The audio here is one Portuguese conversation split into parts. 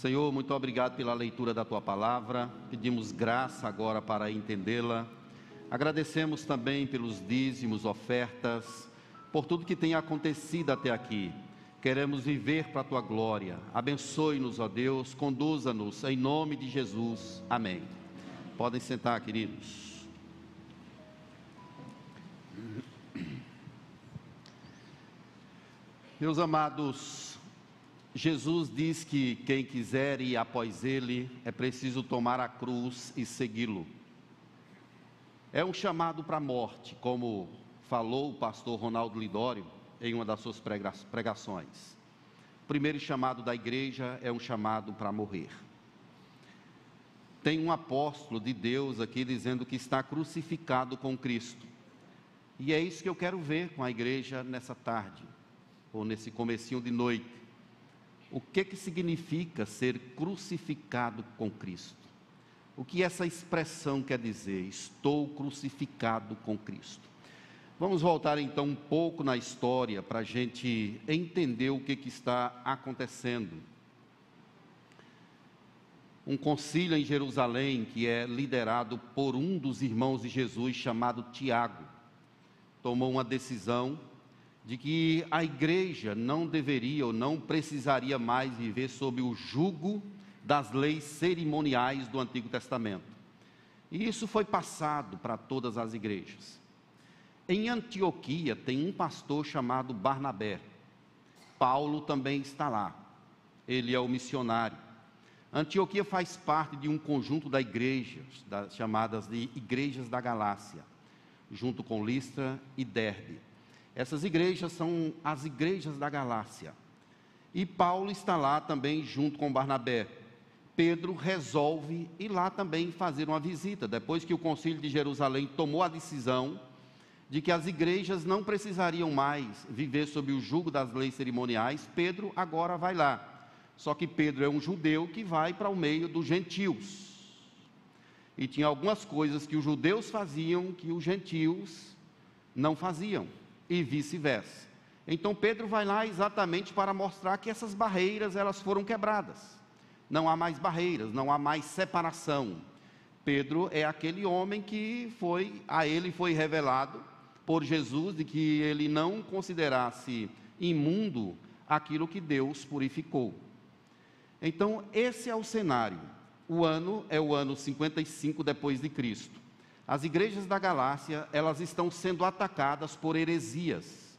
Senhor, muito obrigado pela leitura da tua palavra. Pedimos graça agora para entendê-la. Agradecemos também pelos dízimos, ofertas, por tudo que tem acontecido até aqui. Queremos viver para a tua glória. Abençoe-nos, ó Deus, conduza-nos em nome de Jesus. Amém. Podem sentar, queridos. Meus amados, Jesus diz que quem quiser ir após Ele é preciso tomar a cruz e segui-lo. É um chamado para a morte, como falou o pastor Ronaldo Lidório em uma das suas pregações. O primeiro chamado da igreja é um chamado para morrer. Tem um apóstolo de Deus aqui dizendo que está crucificado com Cristo. E é isso que eu quero ver com a igreja nessa tarde, ou nesse comecinho de noite o que, que significa ser crucificado com Cristo. O que essa expressão quer dizer? Estou crucificado com Cristo. Vamos voltar então um pouco na história para a gente entender o que, que está acontecendo. Um concílio em Jerusalém, que é liderado por um dos irmãos de Jesus, chamado Tiago, tomou uma decisão de que a igreja não deveria ou não precisaria mais viver sob o jugo das leis cerimoniais do Antigo Testamento. E isso foi passado para todas as igrejas. Em Antioquia tem um pastor chamado Barnabé. Paulo também está lá. Ele é o missionário. Antioquia faz parte de um conjunto da igrejas, das, chamadas de igrejas da Galácia, junto com Listra e Derbe. Essas igrejas são as igrejas da Galácia. E Paulo está lá também junto com Barnabé. Pedro resolve ir lá também fazer uma visita, depois que o concílio de Jerusalém tomou a decisão de que as igrejas não precisariam mais viver sob o jugo das leis cerimoniais, Pedro agora vai lá. Só que Pedro é um judeu que vai para o meio dos gentios. E tinha algumas coisas que os judeus faziam que os gentios não faziam e vice-versa. Então Pedro vai lá exatamente para mostrar que essas barreiras elas foram quebradas. Não há mais barreiras, não há mais separação. Pedro é aquele homem que foi a ele foi revelado por Jesus de que ele não considerasse imundo aquilo que Deus purificou. Então, esse é o cenário. O ano é o ano 55 depois de Cristo as igrejas da Galácia, elas estão sendo atacadas por heresias.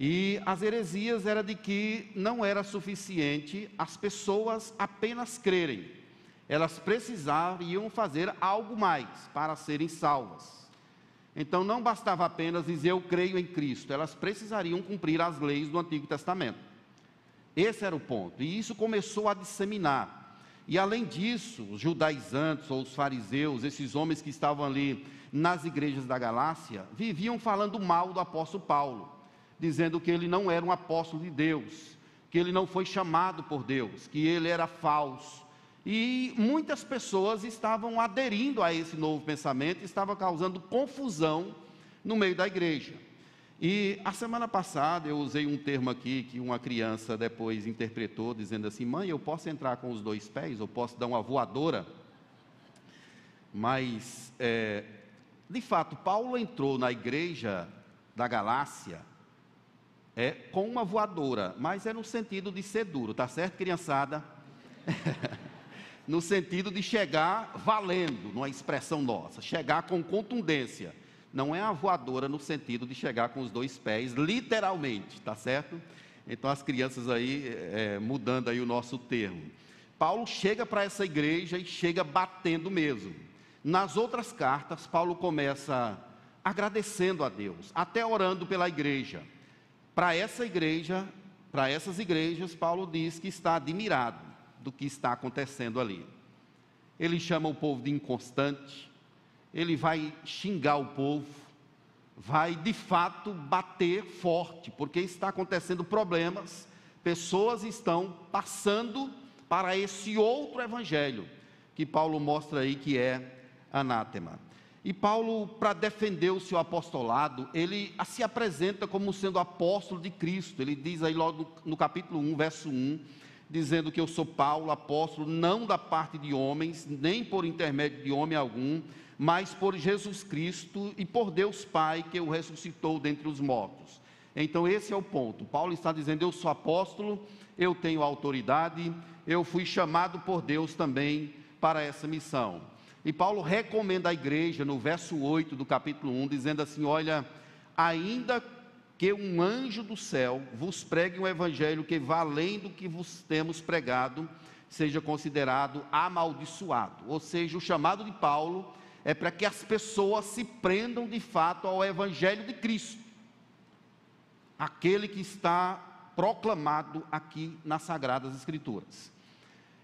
E as heresias era de que não era suficiente as pessoas apenas crerem. Elas precisariam fazer algo mais para serem salvas. Então não bastava apenas dizer eu creio em Cristo, elas precisariam cumprir as leis do Antigo Testamento. Esse era o ponto. E isso começou a disseminar. E além disso, os judaizantes ou os fariseus, esses homens que estavam ali nas igrejas da Galácia, viviam falando mal do apóstolo Paulo, dizendo que ele não era um apóstolo de Deus, que ele não foi chamado por Deus, que ele era falso. E muitas pessoas estavam aderindo a esse novo pensamento, estava causando confusão no meio da igreja. E a semana passada eu usei um termo aqui que uma criança depois interpretou, dizendo assim: mãe, eu posso entrar com os dois pés, eu posso dar uma voadora. Mas, é, de fato, Paulo entrou na igreja da Galácia é, com uma voadora, mas é no sentido de ser duro, tá certo, criançada? no sentido de chegar valendo, numa expressão nossa, chegar com contundência não é a voadora no sentido de chegar com os dois pés, literalmente, tá certo? Então as crianças aí, é, mudando aí o nosso termo. Paulo chega para essa igreja e chega batendo mesmo. Nas outras cartas, Paulo começa agradecendo a Deus, até orando pela igreja. Para essa igreja, para essas igrejas, Paulo diz que está admirado do que está acontecendo ali. Ele chama o povo de inconstante, ele vai xingar o povo, vai de fato bater forte, porque está acontecendo problemas, pessoas estão passando para esse outro evangelho que Paulo mostra aí que é anátema. E Paulo, para defender o seu apostolado, ele se apresenta como sendo apóstolo de Cristo. Ele diz aí logo no capítulo 1, verso 1, dizendo que eu sou Paulo, apóstolo, não da parte de homens, nem por intermédio de homem algum, mas por Jesus Cristo e por Deus Pai que o ressuscitou dentre os mortos. Então, esse é o ponto. Paulo está dizendo: Eu sou apóstolo, eu tenho autoridade, eu fui chamado por Deus também para essa missão. E Paulo recomenda à igreja, no verso 8 do capítulo 1, dizendo assim: Olha, ainda que um anjo do céu vos pregue um evangelho que vá além do que vos temos pregado, seja considerado amaldiçoado. Ou seja, o chamado de Paulo é para que as pessoas se prendam de fato ao evangelho de Cristo, aquele que está proclamado aqui nas Sagradas Escrituras.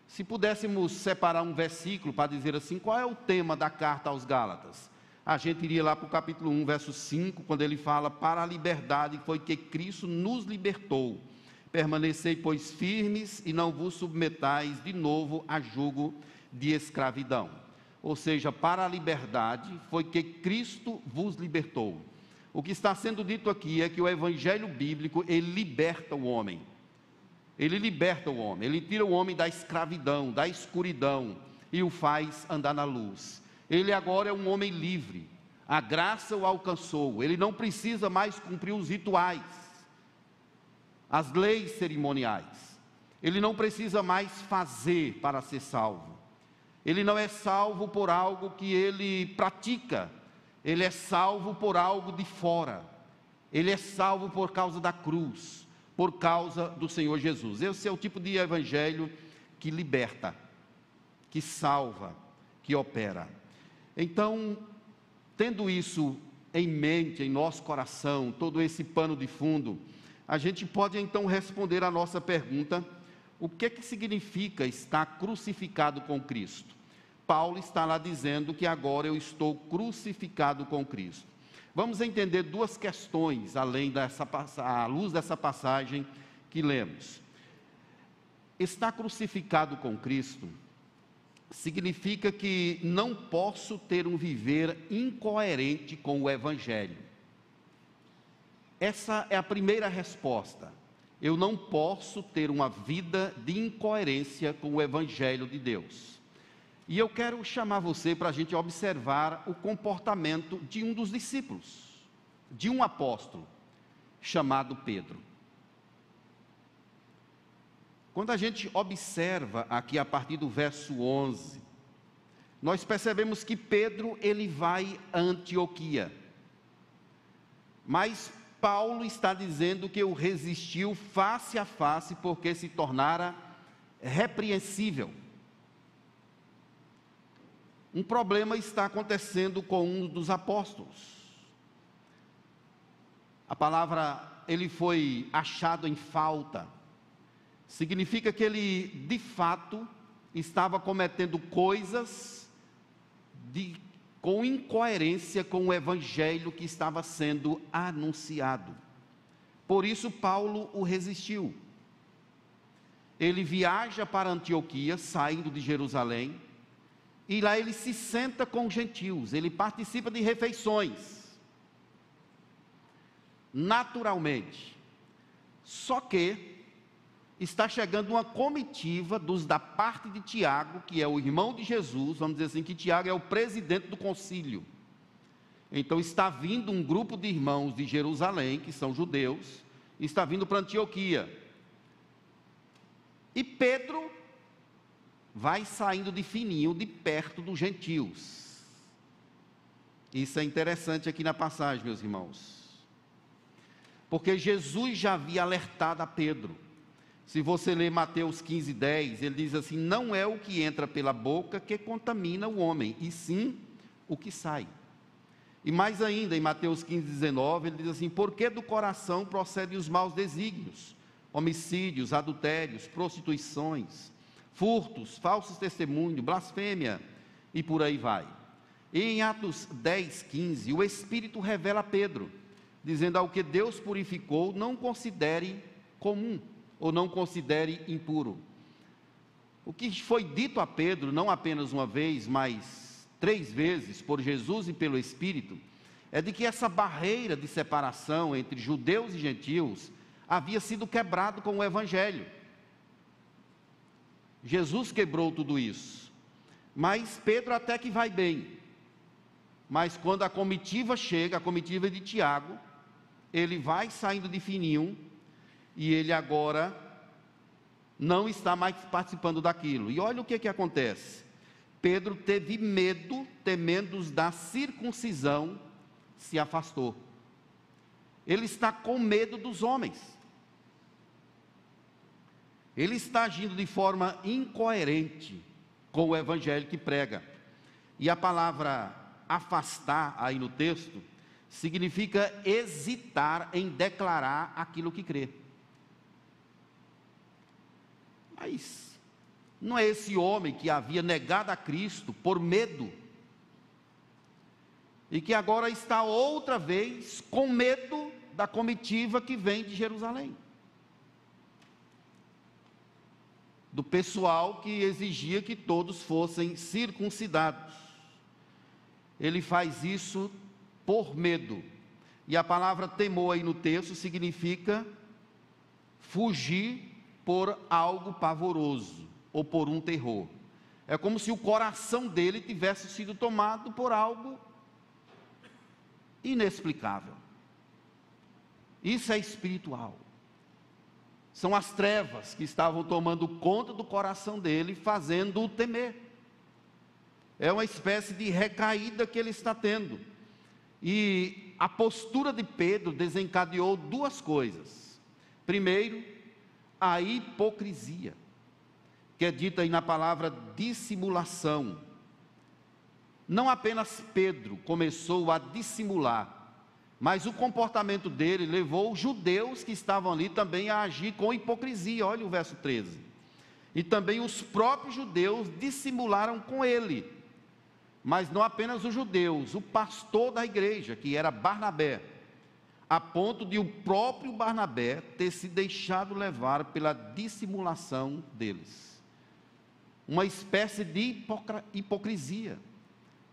Se pudéssemos separar um versículo para dizer assim, qual é o tema da carta aos Gálatas? a gente iria lá para o capítulo 1, verso 5, quando ele fala: Para a liberdade foi que Cristo nos libertou. Permanecei, pois, firmes e não vos submetais de novo a jugo de escravidão. Ou seja, para a liberdade foi que Cristo vos libertou. O que está sendo dito aqui é que o evangelho bíblico, ele liberta o homem. Ele liberta o homem, ele tira o homem da escravidão, da escuridão e o faz andar na luz. Ele agora é um homem livre. A graça o alcançou. Ele não precisa mais cumprir os rituais, as leis cerimoniais. Ele não precisa mais fazer para ser salvo. Ele não é salvo por algo que ele pratica. Ele é salvo por algo de fora. Ele é salvo por causa da cruz, por causa do Senhor Jesus. Esse é o tipo de evangelho que liberta, que salva, que opera. Então, tendo isso em mente, em nosso coração, todo esse pano de fundo, a gente pode então responder a nossa pergunta: o que que significa estar crucificado com Cristo? Paulo está lá dizendo que agora eu estou crucificado com Cristo. Vamos entender duas questões além dessa à luz dessa passagem que lemos. Estar crucificado com Cristo significa que não posso ter um viver incoerente com o Evangelho. Essa é a primeira resposta. Eu não posso ter uma vida de incoerência com o Evangelho de Deus. E eu quero chamar você para a gente observar o comportamento de um dos discípulos, de um apóstolo, chamado Pedro. Quando a gente observa aqui a partir do verso 11, nós percebemos que Pedro ele vai a Antioquia. Mas Paulo está dizendo que o resistiu face a face porque se tornara repreensível. Um problema está acontecendo com um dos apóstolos. A palavra ele foi achado em falta significa que ele, de fato, estava cometendo coisas de, com incoerência com o evangelho que estava sendo anunciado. Por isso, Paulo o resistiu. Ele viaja para Antioquia, saindo de Jerusalém, e lá ele se senta com gentios, ele participa de refeições. Naturalmente. Só que está chegando uma comitiva dos da parte de Tiago, que é o irmão de Jesus, vamos dizer assim, que Tiago é o presidente do concílio. Então está vindo um grupo de irmãos de Jerusalém, que são judeus, está vindo para Antioquia. E Pedro vai saindo de fininho, de perto dos gentios. Isso é interessante aqui na passagem, meus irmãos. Porque Jesus já havia alertado a Pedro se você ler Mateus 15, 10, ele diz assim: Não é o que entra pela boca que contamina o homem, e sim o que sai. E mais ainda, em Mateus 15, 19, ele diz assim: Porque do coração procedem os maus desígnios, homicídios, adultérios, prostituições, furtos, falsos testemunhos, blasfêmia, e por aí vai. E em Atos 10, 15, o Espírito revela a Pedro, dizendo: Ao que Deus purificou, não considere comum ou não considere impuro. O que foi dito a Pedro, não apenas uma vez, mas três vezes, por Jesus e pelo Espírito, é de que essa barreira de separação entre judeus e gentios havia sido quebrado com o Evangelho. Jesus quebrou tudo isso. Mas Pedro até que vai bem. Mas quando a comitiva chega, a comitiva de Tiago, ele vai saindo de fininho e ele agora não está mais participando daquilo. E olha o que, que acontece. Pedro teve medo, temendo da circuncisão, se afastou. Ele está com medo dos homens. Ele está agindo de forma incoerente com o evangelho que prega. E a palavra afastar aí no texto significa hesitar em declarar aquilo que crê. Mas não é esse homem que havia negado a Cristo por medo e que agora está outra vez com medo da comitiva que vem de Jerusalém. Do pessoal que exigia que todos fossem circuncidados. Ele faz isso por medo. E a palavra temor aí no texto significa fugir por algo pavoroso ou por um terror. É como se o coração dele tivesse sido tomado por algo inexplicável. Isso é espiritual. São as trevas que estavam tomando conta do coração dele, fazendo-o temer. É uma espécie de recaída que ele está tendo. E a postura de Pedro desencadeou duas coisas. Primeiro, a hipocrisia, que é dita aí na palavra dissimulação. Não apenas Pedro começou a dissimular, mas o comportamento dele levou os judeus que estavam ali também a agir com hipocrisia. Olha o verso 13. E também os próprios judeus dissimularam com ele. Mas não apenas os judeus, o pastor da igreja, que era Barnabé, a ponto de o próprio Barnabé ter se deixado levar pela dissimulação deles. Uma espécie de hipocrisia.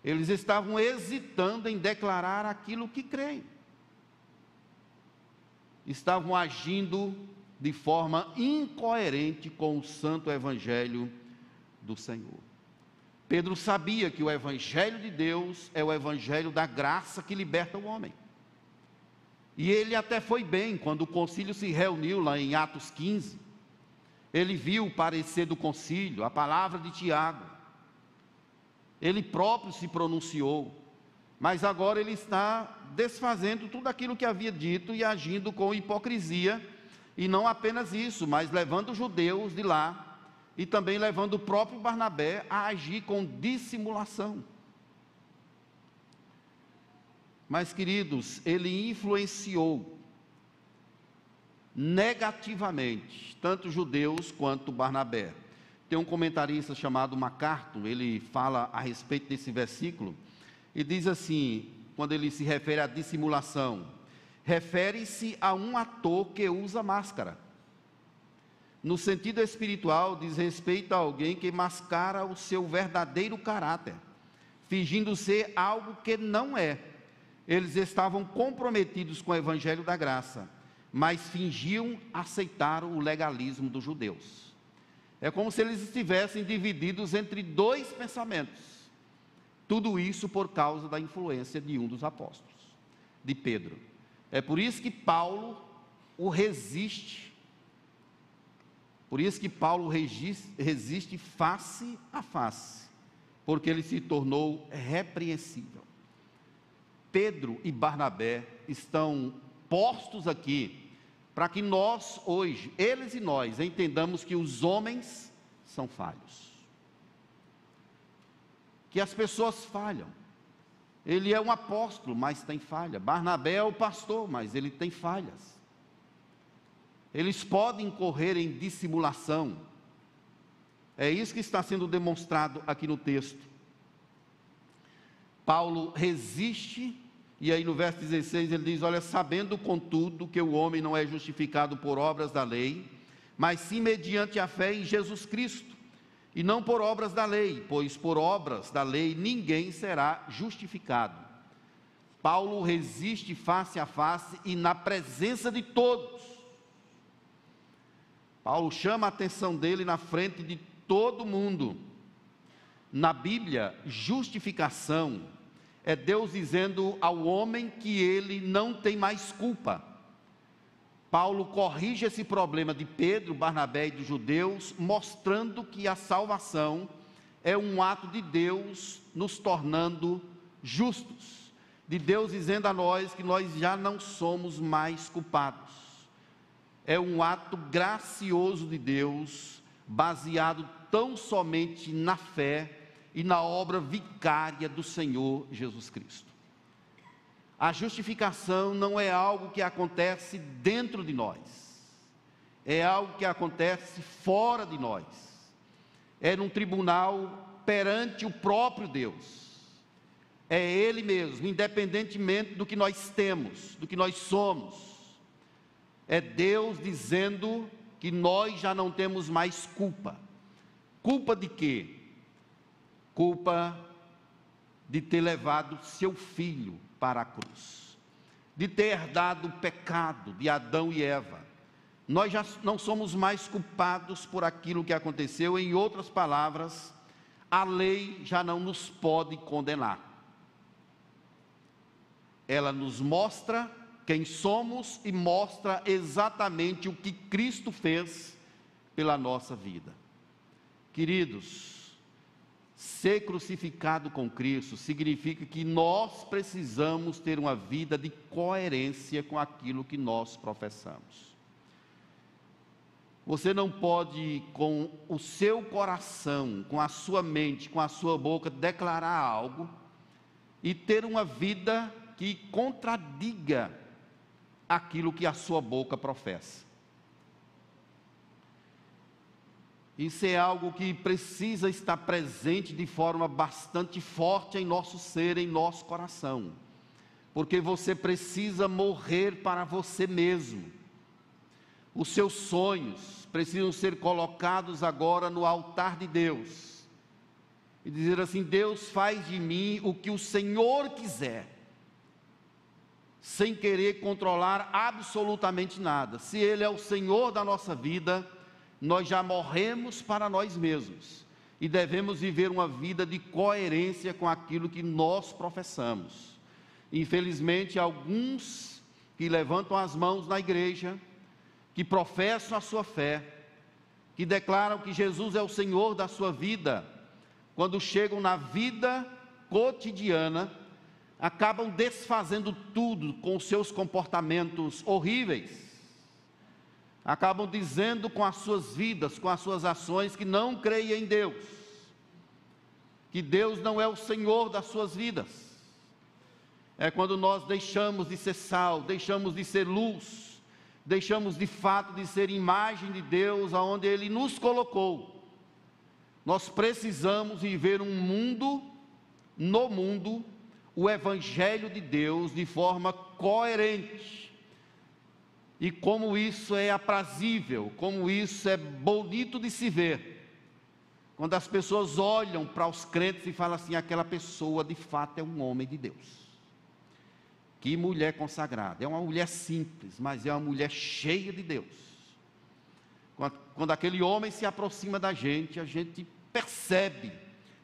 Eles estavam hesitando em declarar aquilo que creem. Estavam agindo de forma incoerente com o santo evangelho do Senhor. Pedro sabia que o evangelho de Deus é o evangelho da graça que liberta o homem. E ele até foi bem quando o concílio se reuniu lá em Atos 15. Ele viu o parecer do concílio, a palavra de Tiago. Ele próprio se pronunciou. Mas agora ele está desfazendo tudo aquilo que havia dito e agindo com hipocrisia. E não apenas isso, mas levando os judeus de lá e também levando o próprio Barnabé a agir com dissimulação. Mas, queridos, ele influenciou negativamente tanto judeus quanto Barnabé. Tem um comentarista chamado MacArthur, ele fala a respeito desse versículo e diz assim, quando ele se refere à dissimulação, refere-se a um ator que usa máscara. No sentido espiritual, diz respeito a alguém que mascara o seu verdadeiro caráter, fingindo ser algo que não é eles estavam comprometidos com o evangelho da graça, mas fingiam aceitar o legalismo dos judeus. É como se eles estivessem divididos entre dois pensamentos. Tudo isso por causa da influência de um dos apóstolos, de Pedro. É por isso que Paulo o resiste. Por isso que Paulo resiste face a face, porque ele se tornou repreensível. Pedro e Barnabé estão postos aqui para que nós hoje, eles e nós, entendamos que os homens são falhos. Que as pessoas falham. Ele é um apóstolo, mas tem falha. Barnabé é o pastor, mas ele tem falhas. Eles podem correr em dissimulação. É isso que está sendo demonstrado aqui no texto. Paulo resiste e aí no verso 16 ele diz: Olha, sabendo contudo que o homem não é justificado por obras da lei, mas sim mediante a fé em Jesus Cristo, e não por obras da lei, pois por obras da lei ninguém será justificado. Paulo resiste face a face e na presença de todos. Paulo chama a atenção dele na frente de todo mundo. Na Bíblia, justificação é Deus dizendo ao homem que ele não tem mais culpa. Paulo corrige esse problema de Pedro, Barnabé e dos judeus, mostrando que a salvação é um ato de Deus nos tornando justos, de Deus dizendo a nós que nós já não somos mais culpados. É um ato gracioso de Deus, baseado tão somente na fé e na obra vicária do Senhor Jesus Cristo. A justificação não é algo que acontece dentro de nós, é algo que acontece fora de nós. É num tribunal perante o próprio Deus. É Ele mesmo, independentemente do que nós temos, do que nós somos. É Deus dizendo que nós já não temos mais culpa. Culpa de quê? Culpa de ter levado seu filho para a cruz, de ter herdado o pecado de Adão e Eva. Nós já não somos mais culpados por aquilo que aconteceu, em outras palavras, a lei já não nos pode condenar. Ela nos mostra quem somos e mostra exatamente o que Cristo fez pela nossa vida. Queridos, Ser crucificado com Cristo significa que nós precisamos ter uma vida de coerência com aquilo que nós professamos. Você não pode, com o seu coração, com a sua mente, com a sua boca, declarar algo e ter uma vida que contradiga aquilo que a sua boca professa. Isso é algo que precisa estar presente de forma bastante forte em nosso ser, em nosso coração. Porque você precisa morrer para você mesmo. Os seus sonhos precisam ser colocados agora no altar de Deus. E dizer assim: Deus faz de mim o que o Senhor quiser. Sem querer controlar absolutamente nada. Se Ele é o Senhor da nossa vida, nós já morremos para nós mesmos e devemos viver uma vida de coerência com aquilo que nós professamos. Infelizmente, alguns que levantam as mãos na igreja, que professam a sua fé, que declaram que Jesus é o Senhor da sua vida, quando chegam na vida cotidiana, acabam desfazendo tudo com seus comportamentos horríveis acabam dizendo com as suas vidas, com as suas ações, que não creem em Deus, que Deus não é o Senhor das suas vidas. É quando nós deixamos de ser sal, deixamos de ser luz, deixamos de fato de ser imagem de Deus aonde Ele nos colocou. Nós precisamos viver um mundo, no mundo, o Evangelho de Deus de forma coerente e como isso é aprazível, como isso é bonito de se ver. Quando as pessoas olham para os crentes e falam assim: aquela pessoa de fato é um homem de Deus. Que mulher consagrada. É uma mulher simples, mas é uma mulher cheia de Deus. Quando, quando aquele homem se aproxima da gente, a gente percebe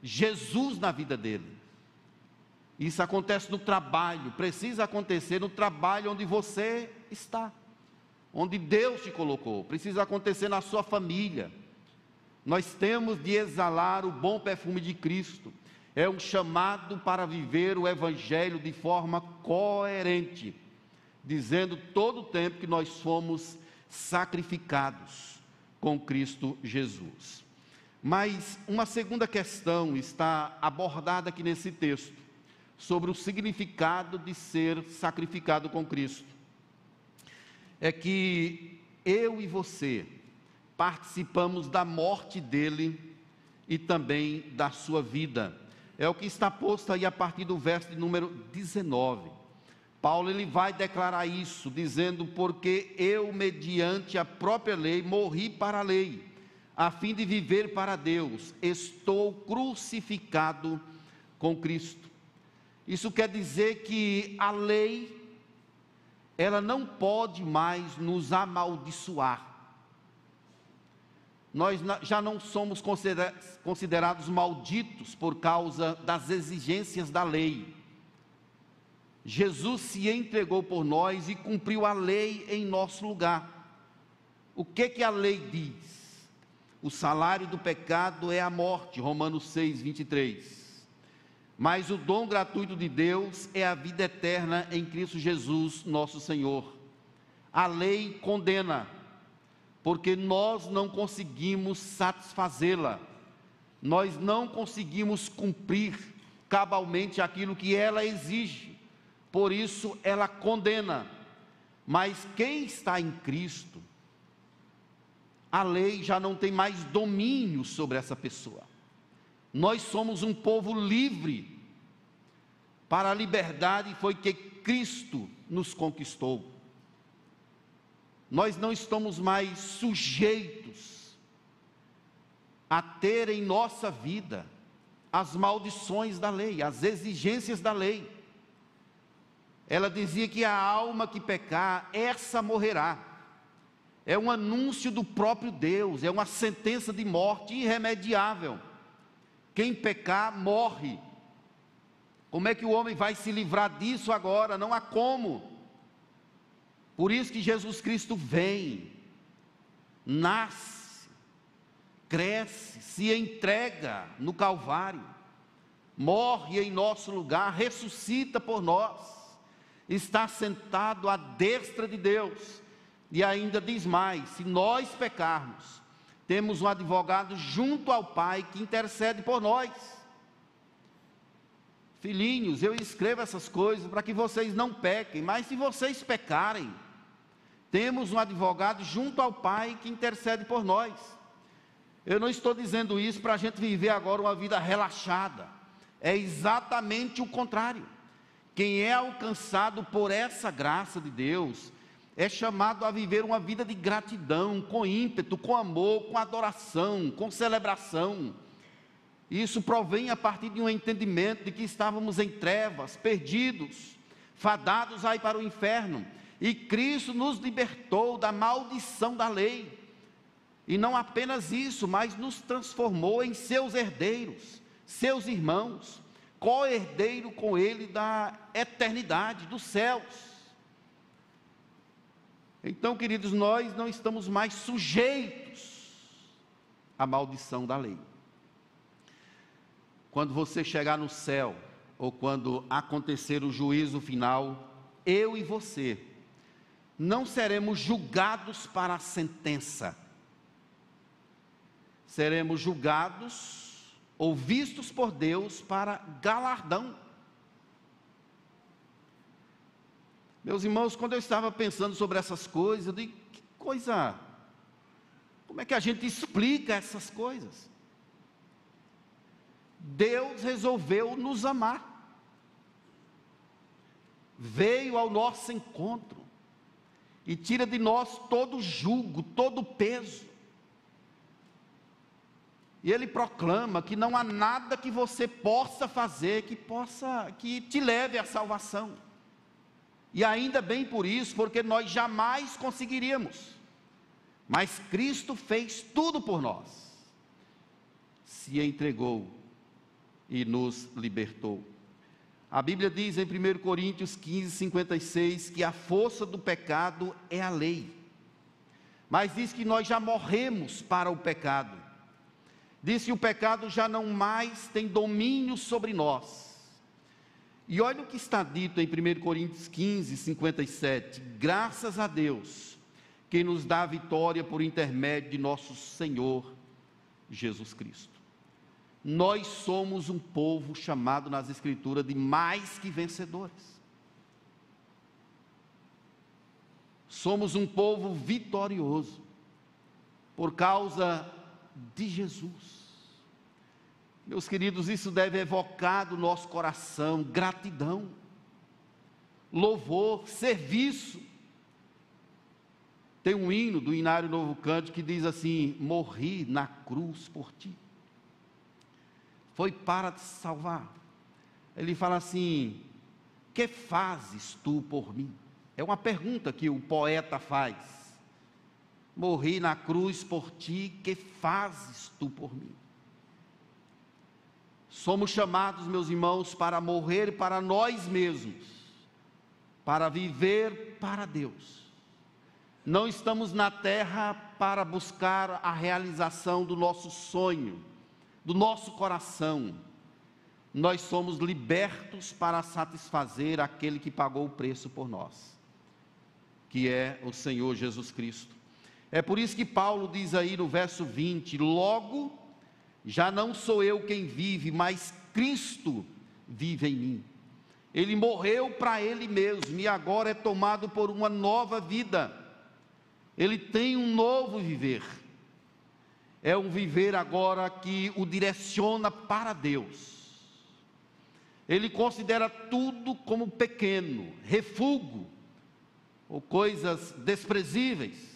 Jesus na vida dele. Isso acontece no trabalho, precisa acontecer no trabalho onde você está onde Deus te colocou, precisa acontecer na sua família. Nós temos de exalar o bom perfume de Cristo. É um chamado para viver o Evangelho de forma coerente, dizendo todo o tempo que nós fomos sacrificados com Cristo Jesus. Mas uma segunda questão está abordada aqui nesse texto, sobre o significado de ser sacrificado com Cristo é que eu e você participamos da morte dele e também da sua vida. É o que está posto aí a partir do verso de número 19. Paulo ele vai declarar isso, dizendo: Porque eu, mediante a própria lei, morri para a lei, a fim de viver para Deus, estou crucificado com Cristo. Isso quer dizer que a lei ela não pode mais nos amaldiçoar. nós já não somos considerados malditos por causa das exigências da lei. Jesus se entregou por nós e cumpriu a lei em nosso lugar. O que que a lei diz? O salário do pecado é a morte, Romanos 6, 23. Mas o dom gratuito de Deus é a vida eterna em Cristo Jesus, nosso Senhor. A lei condena porque nós não conseguimos satisfazê-la, nós não conseguimos cumprir cabalmente aquilo que ela exige, por isso ela condena. Mas quem está em Cristo, a lei já não tem mais domínio sobre essa pessoa. Nós somos um povo livre. Para a liberdade foi que Cristo nos conquistou nós não estamos mais sujeitos a ter em nossa vida as maldições da lei, as exigências da lei. Ela dizia que a alma que pecar, essa morrerá. É um anúncio do próprio Deus, é uma sentença de morte irremediável. Quem pecar, morre. Como é que o homem vai se livrar disso agora? Não há como. Por isso que Jesus Cristo vem, nasce, cresce, se entrega no Calvário, morre em nosso lugar, ressuscita por nós, está sentado à destra de Deus, e ainda diz mais: se nós pecarmos, temos um advogado junto ao Pai que intercede por nós. Filhinhos, eu escrevo essas coisas para que vocês não pequem, mas se vocês pecarem, temos um advogado junto ao Pai que intercede por nós. Eu não estou dizendo isso para a gente viver agora uma vida relaxada. É exatamente o contrário. Quem é alcançado por essa graça de Deus é chamado a viver uma vida de gratidão, com ímpeto, com amor, com adoração, com celebração. Isso provém a partir de um entendimento de que estávamos em trevas, perdidos, fadados aí para o inferno e Cristo nos libertou da maldição da lei. E não apenas isso, mas nos transformou em seus herdeiros, seus irmãos, co-herdeiro com Ele da eternidade, dos céus. Então, queridos, nós não estamos mais sujeitos à maldição da lei. Quando você chegar no céu, ou quando acontecer o juízo final, eu e você não seremos julgados para a sentença, seremos julgados ou vistos por Deus para galardão. Meus irmãos, quando eu estava pensando sobre essas coisas, eu digo, que coisa, como é que a gente explica essas coisas? Deus resolveu nos amar, veio ao nosso encontro, e tira de nós todo julgo, todo peso. E ele proclama que não há nada que você possa fazer que possa que te leve à salvação. E ainda bem por isso, porque nós jamais conseguiríamos. Mas Cristo fez tudo por nós. Se entregou e nos libertou. A Bíblia diz em 1 Coríntios 15, 56 que a força do pecado é a lei. Mas diz que nós já morremos para o pecado. Diz que o pecado já não mais tem domínio sobre nós. E olha o que está dito em 1 Coríntios 15, 57. Graças a Deus, que nos dá a vitória por intermédio de nosso Senhor Jesus Cristo. Nós somos um povo chamado nas Escrituras de mais que vencedores. Somos um povo vitorioso por causa de Jesus. Meus queridos, isso deve evocar do nosso coração gratidão, louvor, serviço. Tem um hino do Inário Novo Canto que diz assim: Morri na cruz por ti foi para te salvar. Ele fala assim: Que fazes tu por mim? É uma pergunta que o poeta faz. morri na cruz por ti, que fazes tu por mim? Somos chamados, meus irmãos, para morrer para nós mesmos, para viver para Deus. Não estamos na terra para buscar a realização do nosso sonho, do nosso coração. Nós somos libertos para satisfazer aquele que pagou o preço por nós, que é o Senhor Jesus Cristo. É por isso que Paulo diz aí no verso 20: Logo, já não sou eu quem vive, mas Cristo vive em mim. Ele morreu para ele mesmo e agora é tomado por uma nova vida. Ele tem um novo viver. É um viver agora que o direciona para Deus. Ele considera tudo como pequeno, refúgio ou coisas desprezíveis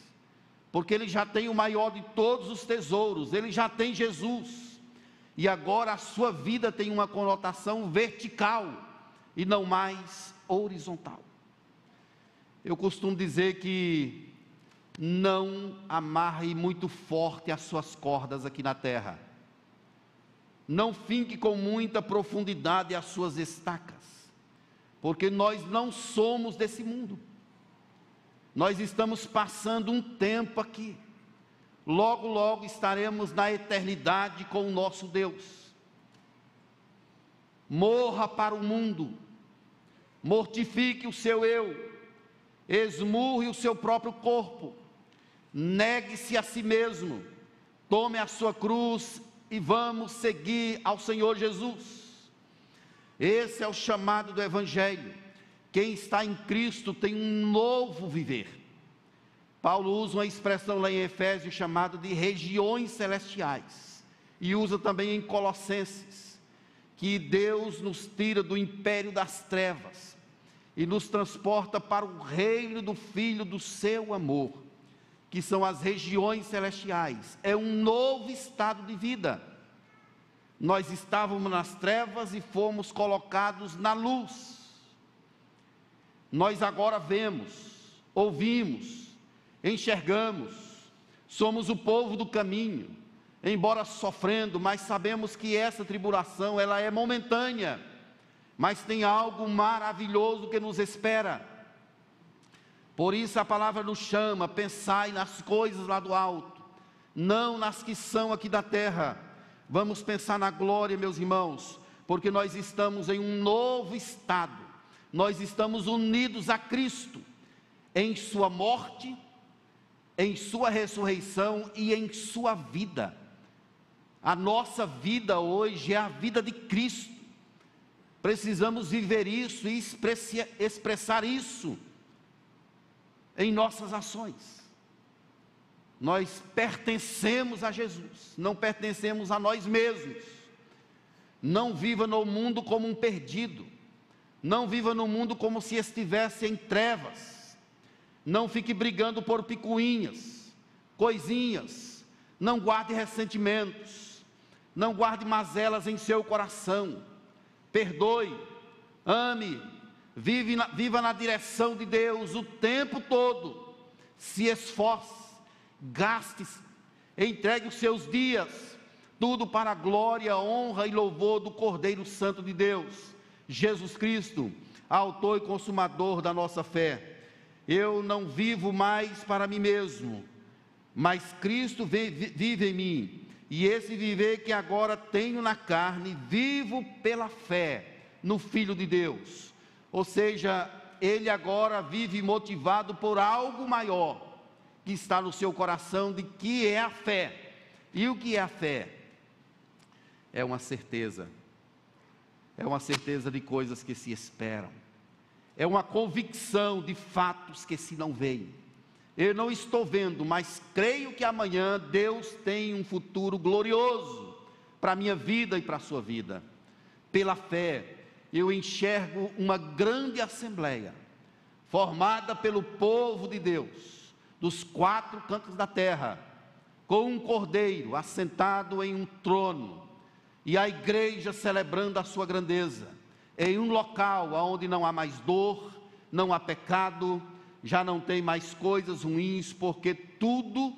porque ele já tem o maior de todos os tesouros, ele já tem Jesus. E agora a sua vida tem uma conotação vertical e não mais horizontal. Eu costumo dizer que não amarre muito forte as suas cordas aqui na terra. Não finque com muita profundidade as suas estacas, porque nós não somos desse mundo. Nós estamos passando um tempo aqui. Logo, logo estaremos na eternidade com o nosso Deus. Morra para o mundo, mortifique o seu eu, esmurre o seu próprio corpo, negue-se a si mesmo, tome a sua cruz e vamos seguir ao Senhor Jesus. Esse é o chamado do Evangelho. Quem está em Cristo tem um novo viver. Paulo usa uma expressão lá em Efésios chamada de regiões celestiais. E usa também em Colossenses, que Deus nos tira do império das trevas e nos transporta para o reino do Filho do seu amor, que são as regiões celestiais. É um novo estado de vida. Nós estávamos nas trevas e fomos colocados na luz nós agora vemos, ouvimos, enxergamos, somos o povo do caminho, embora sofrendo, mas sabemos que essa tribulação ela é momentânea, mas tem algo maravilhoso que nos espera. Por isso a palavra nos chama, pensai nas coisas lá do alto, não nas que são aqui da terra. Vamos pensar na glória, meus irmãos, porque nós estamos em um novo estado nós estamos unidos a Cristo em Sua morte, em Sua ressurreição e em Sua vida. A nossa vida hoje é a vida de Cristo. Precisamos viver isso e expressar isso em nossas ações. Nós pertencemos a Jesus, não pertencemos a nós mesmos. Não viva no mundo como um perdido não viva no mundo como se estivesse em trevas. Não fique brigando por picuinhas, coisinhas. Não guarde ressentimentos. Não guarde mazelas em seu coração. Perdoe, ame, vive na, viva na direção de Deus o tempo todo. Se esforce, gaste-se, entregue os seus dias, tudo para a glória, honra e louvor do Cordeiro Santo de Deus Jesus Cristo, autor e consumador da nossa fé. Eu não vivo mais para mim mesmo, mas Cristo vive em mim. E esse viver que agora tenho na carne, vivo pela fé no Filho de Deus. Ou seja, ele agora vive motivado por algo maior que está no seu coração, de que é a fé. E o que é a fé? É uma certeza é uma certeza de coisas que se esperam, é uma convicção de fatos que se não veem. Eu não estou vendo, mas creio que amanhã Deus tem um futuro glorioso para a minha vida e para a sua vida. Pela fé, eu enxergo uma grande assembleia, formada pelo povo de Deus, dos quatro cantos da terra, com um cordeiro assentado em um trono, e a igreja celebrando a sua grandeza, em um local onde não há mais dor, não há pecado, já não tem mais coisas ruins, porque tudo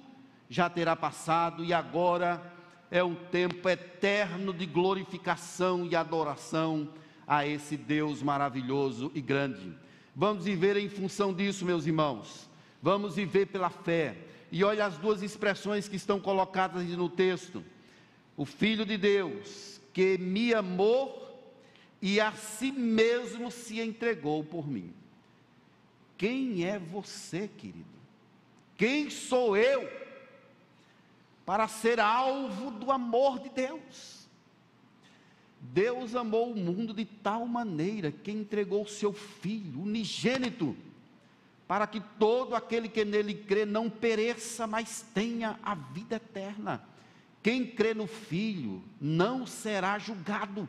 já terá passado e agora é um tempo eterno de glorificação e adoração a esse Deus maravilhoso e grande. Vamos viver em função disso, meus irmãos. Vamos viver pela fé. E olha as duas expressões que estão colocadas no texto: o Filho de Deus, que me amou e a si mesmo se entregou por mim. Quem é você, querido? Quem sou eu para ser alvo do amor de Deus? Deus amou o mundo de tal maneira que entregou o seu Filho unigênito, para que todo aquele que nele crê não pereça, mas tenha a vida eterna. Quem crê no Filho não será julgado.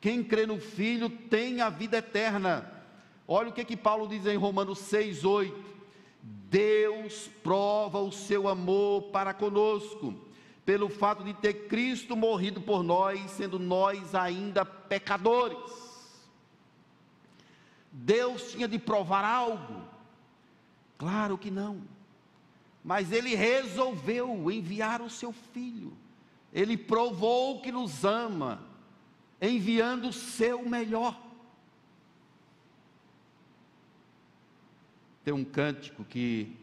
Quem crê no Filho tem a vida eterna. Olha o que, que Paulo diz em Romanos 6, 8. Deus prova o seu amor para conosco, pelo fato de ter Cristo morrido por nós, sendo nós ainda pecadores. Deus tinha de provar algo? Claro que não. Mas ele resolveu enviar o seu filho. Ele provou que nos ama, enviando o seu melhor. Tem um cântico que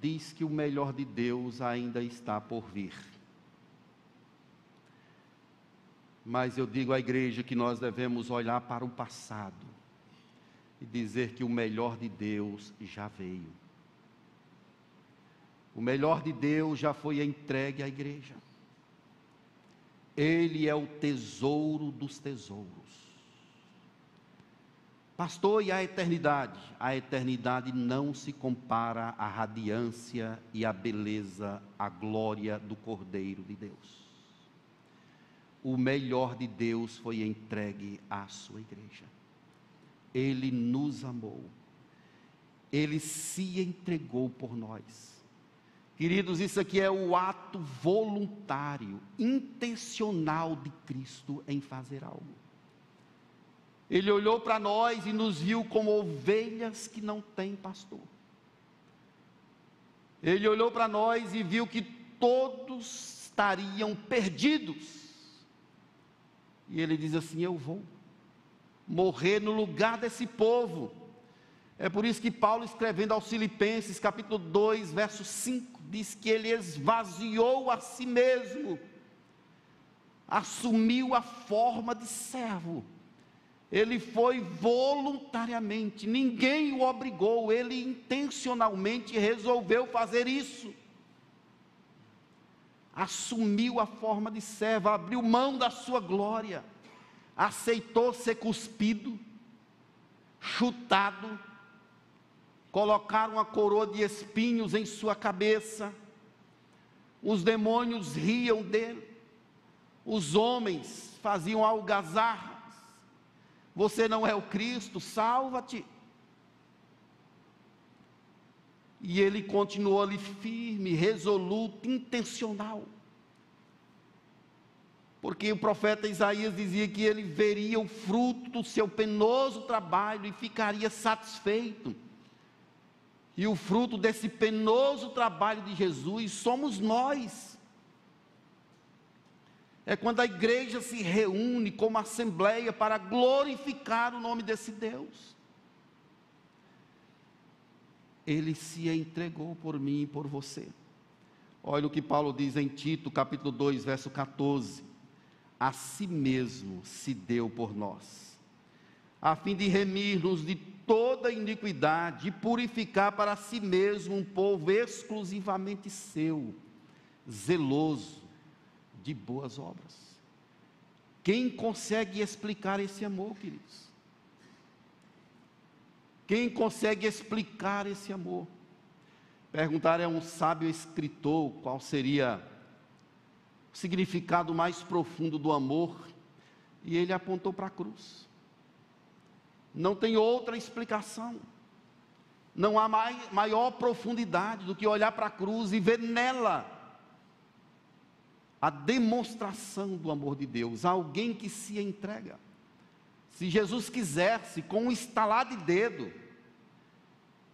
diz que o melhor de Deus ainda está por vir. Mas eu digo à igreja que nós devemos olhar para o passado e dizer que o melhor de Deus já veio. O melhor de Deus já foi entregue à igreja. Ele é o tesouro dos tesouros. Pastor, e a eternidade? A eternidade não se compara à radiância e à beleza, à glória do Cordeiro de Deus. O melhor de Deus foi entregue à sua igreja. Ele nos amou. Ele se entregou por nós. Queridos, isso aqui é o ato voluntário, intencional de Cristo em fazer algo. Ele olhou para nós e nos viu como ovelhas que não têm pastor. Ele olhou para nós e viu que todos estariam perdidos. E ele diz assim: Eu vou morrer no lugar desse povo. É por isso que Paulo, escrevendo aos Filipenses, capítulo 2, verso 5, diz que ele esvaziou a si mesmo, assumiu a forma de servo. Ele foi voluntariamente, ninguém o obrigou, ele intencionalmente resolveu fazer isso. Assumiu a forma de servo, abriu mão da sua glória, aceitou ser cuspido, chutado, colocaram uma coroa de espinhos em sua cabeça, os demônios riam dele, os homens faziam algazarras. Você não é o Cristo, salva-te. E ele continuou ali firme, resoluto, intencional. Porque o profeta Isaías dizia que ele veria o fruto do seu penoso trabalho e ficaria satisfeito. E o fruto desse penoso trabalho de Jesus somos nós. É quando a igreja se reúne como assembleia para glorificar o nome desse Deus. Ele se entregou por mim e por você. Olha o que Paulo diz em Tito, capítulo 2, verso 14. A si mesmo se deu por nós, a fim de remir-nos de toda iniquidade e purificar para si mesmo um povo exclusivamente seu, zeloso de boas obras. Quem consegue explicar esse amor, queridos? Quem consegue explicar esse amor? Perguntaram a um sábio escritor qual seria o significado mais profundo do amor, e ele apontou para a cruz. Não tem outra explicação. Não há mai, maior profundidade do que olhar para a cruz e ver nela a demonstração do amor de Deus, alguém que se entrega. Se Jesus quisesse, com um estalar de dedo,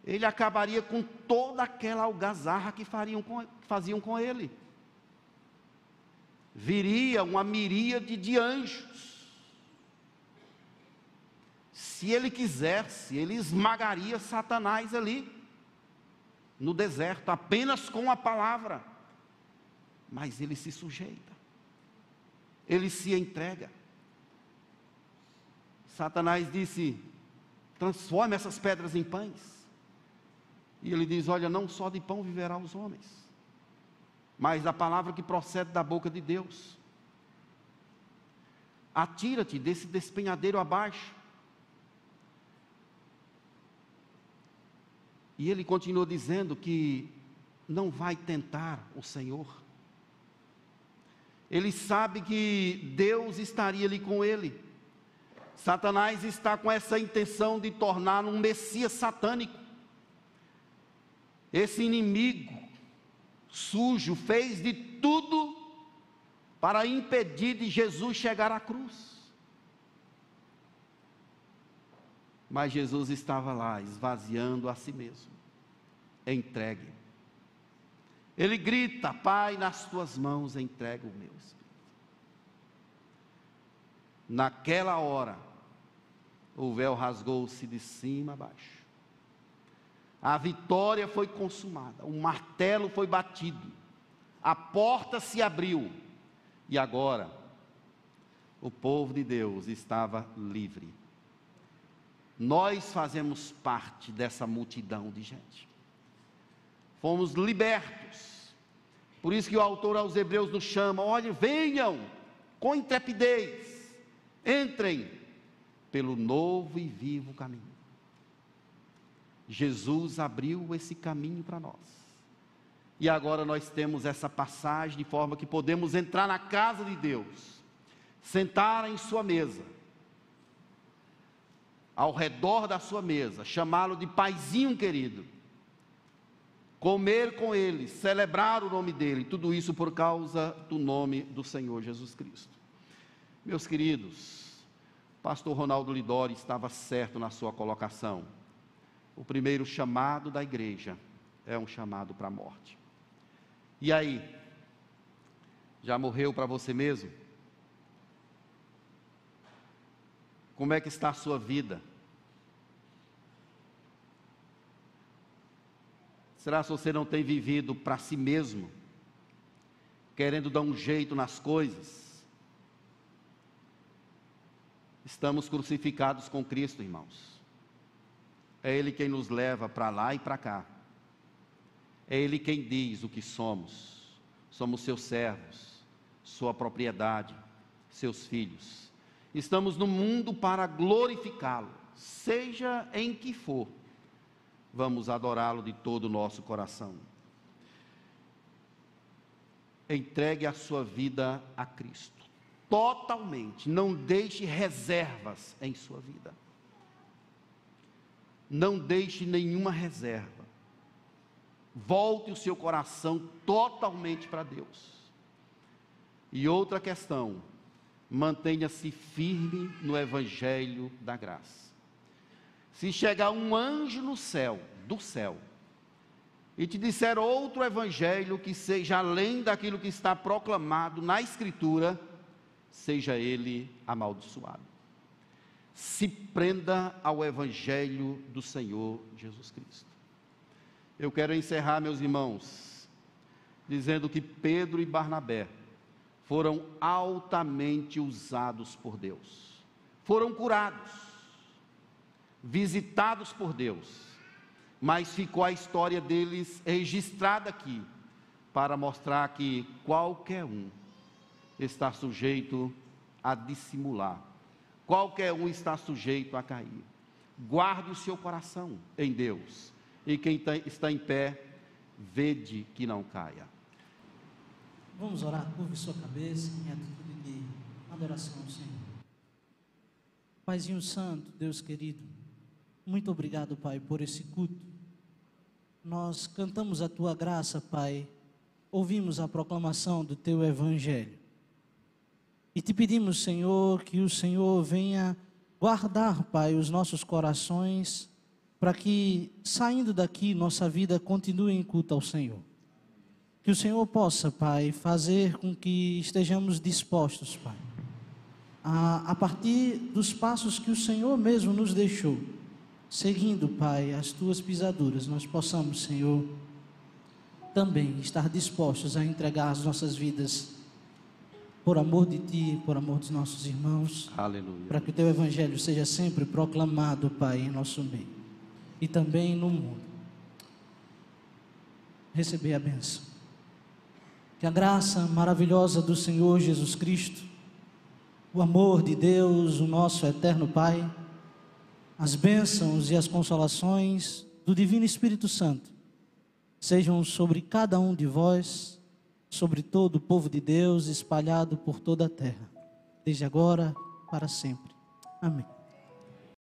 ele acabaria com toda aquela algazarra que, com, que faziam com ele. Viria uma miríade de anjos. Se ele quisesse, ele esmagaria Satanás ali, no deserto, apenas com a palavra. Mas ele se sujeita, ele se entrega. Satanás disse: transforme essas pedras em pães. E ele diz: Olha, não só de pão viverá os homens, mas da palavra que procede da boca de Deus. Atira-te desse despenhadeiro abaixo. E ele continua dizendo que não vai tentar o Senhor. Ele sabe que Deus estaria ali com ele. Satanás está com essa intenção de tornar um Messias satânico. Esse inimigo sujo fez de tudo para impedir de Jesus chegar à cruz. Mas Jesus estava lá, esvaziando a si mesmo, entregue. Ele grita: Pai, nas tuas mãos entrego o meu espírito. Naquela hora, o véu rasgou-se de cima a baixo. A vitória foi consumada, o martelo foi batido, a porta se abriu, e agora o povo de Deus estava livre. Nós fazemos parte dessa multidão de gente. Fomos libertos. Por isso que o autor aos Hebreus nos chama: olhe, venham com intrepidez, entrem pelo novo e vivo caminho. Jesus abriu esse caminho para nós. E agora nós temos essa passagem de forma que podemos entrar na casa de Deus, sentar em sua mesa, ao redor da sua mesa, chamá-lo de paizinho querido, comer com ele, celebrar o nome dele, tudo isso por causa do nome do Senhor Jesus Cristo. Meus queridos, pastor Ronaldo Lidori estava certo na sua colocação o primeiro chamado da igreja é um chamado para a morte. E aí? Já morreu para você mesmo? Como é que está a sua vida? Será que você não tem vivido para si mesmo? Querendo dar um jeito nas coisas? Estamos crucificados com Cristo, irmãos. É Ele quem nos leva para lá e para cá. É Ele quem diz o que somos. Somos seus servos, sua propriedade, seus filhos. Estamos no mundo para glorificá-lo, seja em que for. Vamos adorá-lo de todo o nosso coração. Entregue a sua vida a Cristo, totalmente. Não deixe reservas em sua vida não deixe nenhuma reserva. Volte o seu coração totalmente para Deus. E outra questão, mantenha-se firme no evangelho da graça. Se chegar um anjo no céu, do céu, e te disser outro evangelho que seja além daquilo que está proclamado na Escritura, seja ele amaldiçoado. Se prenda ao Evangelho do Senhor Jesus Cristo. Eu quero encerrar, meus irmãos, dizendo que Pedro e Barnabé foram altamente usados por Deus, foram curados, visitados por Deus, mas ficou a história deles registrada aqui, para mostrar que qualquer um está sujeito a dissimular qualquer um está sujeito a cair. Guarde o seu coração em Deus, e quem tá, está em pé, vede que não caia. Vamos orar, curve sua cabeça em atitude de adoração ao Senhor. Paizinho Santo, Deus querido, muito obrigado, Pai, por esse culto. Nós cantamos a tua graça, Pai, ouvimos a proclamação do teu evangelho. E te pedimos, Senhor, que o Senhor venha guardar, Pai, os nossos corações para que, saindo daqui, nossa vida continue em culto ao Senhor. Que o Senhor possa, Pai, fazer com que estejamos dispostos, Pai, a, a partir dos passos que o Senhor mesmo nos deixou, seguindo, Pai, as tuas pisaduras, nós possamos, Senhor, também estar dispostos a entregar as nossas vidas por amor de Ti, por amor dos nossos irmãos. Aleluia. Para que o Teu Evangelho seja sempre proclamado, Pai, em nosso meio e também no mundo. Receber a benção. Que a graça maravilhosa do Senhor Jesus Cristo, o amor de Deus, o nosso eterno Pai, as bênçãos e as consolações do Divino Espírito Santo sejam sobre cada um de vós, sobre todo o povo de Deus espalhado por toda a terra, desde agora para sempre. Amém.